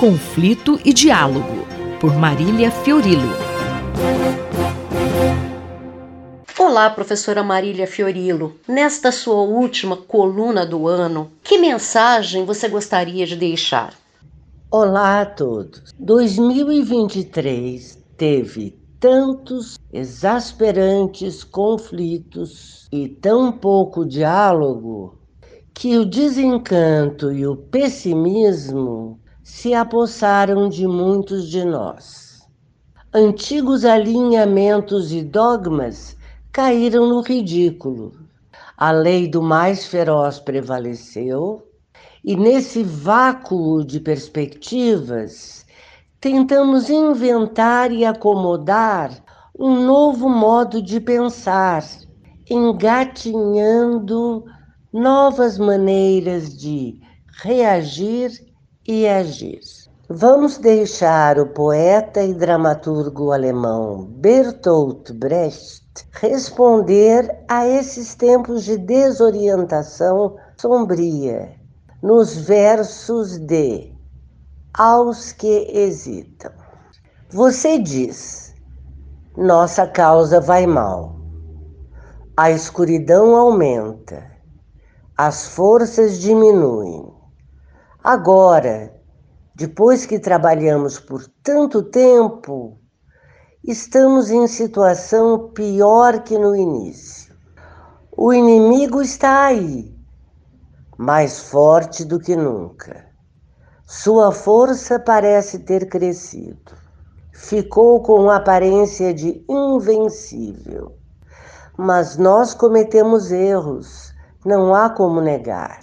Conflito e Diálogo, por Marília Fiorilo. Olá, professora Marília Fiorilo. Nesta sua última coluna do ano, que mensagem você gostaria de deixar? Olá a todos. 2023 teve tantos exasperantes conflitos e tão pouco diálogo que o desencanto e o pessimismo se apossaram de muitos de nós. Antigos alinhamentos e dogmas caíram no ridículo. A lei do mais feroz prevaleceu, e nesse vácuo de perspectivas, tentamos inventar e acomodar um novo modo de pensar, engatinhando novas maneiras de reagir e agir. Vamos deixar o poeta e dramaturgo alemão Bertolt Brecht responder a esses tempos de desorientação sombria nos versos de Aos que hesitam. Você diz: nossa causa vai mal, a escuridão aumenta, as forças diminuem Agora, depois que trabalhamos por tanto tempo, estamos em situação pior que no início. O inimigo está aí, mais forte do que nunca. Sua força parece ter crescido. Ficou com aparência de invencível. Mas nós cometemos erros, não há como negar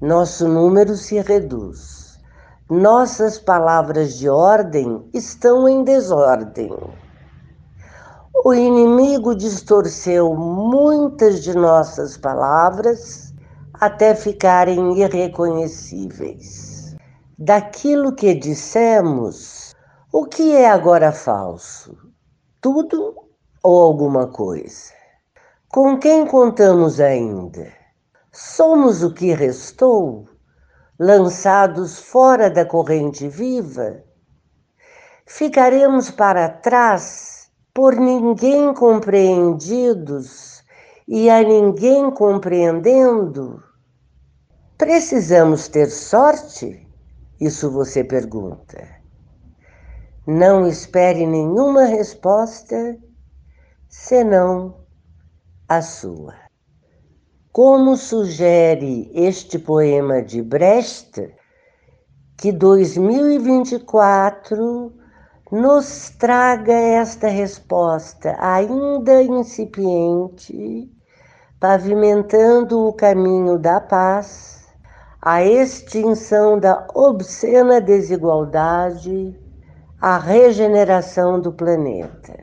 nosso número se reduz. Nossas palavras de ordem estão em desordem. O inimigo distorceu muitas de nossas palavras até ficarem irreconhecíveis. Daquilo que dissemos, o que é agora falso? Tudo ou alguma coisa? Com quem contamos ainda? Somos o que restou, lançados fora da corrente viva? Ficaremos para trás, por ninguém compreendidos e a ninguém compreendendo? Precisamos ter sorte? Isso você pergunta. Não espere nenhuma resposta senão a sua. Como sugere este poema de Brecht, que 2024 nos traga esta resposta ainda incipiente, pavimentando o caminho da paz, a extinção da obscena desigualdade, a regeneração do planeta.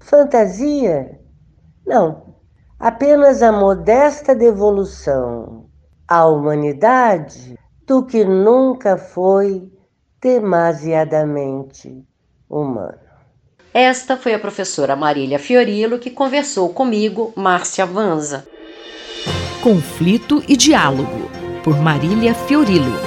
Fantasia? Não, apenas a modesta devolução à humanidade do que nunca foi demasiadamente humano. Esta foi a professora Marília Fiorilo que conversou comigo, Márcia Vanza. Conflito e Diálogo, por Marília Fiorilo.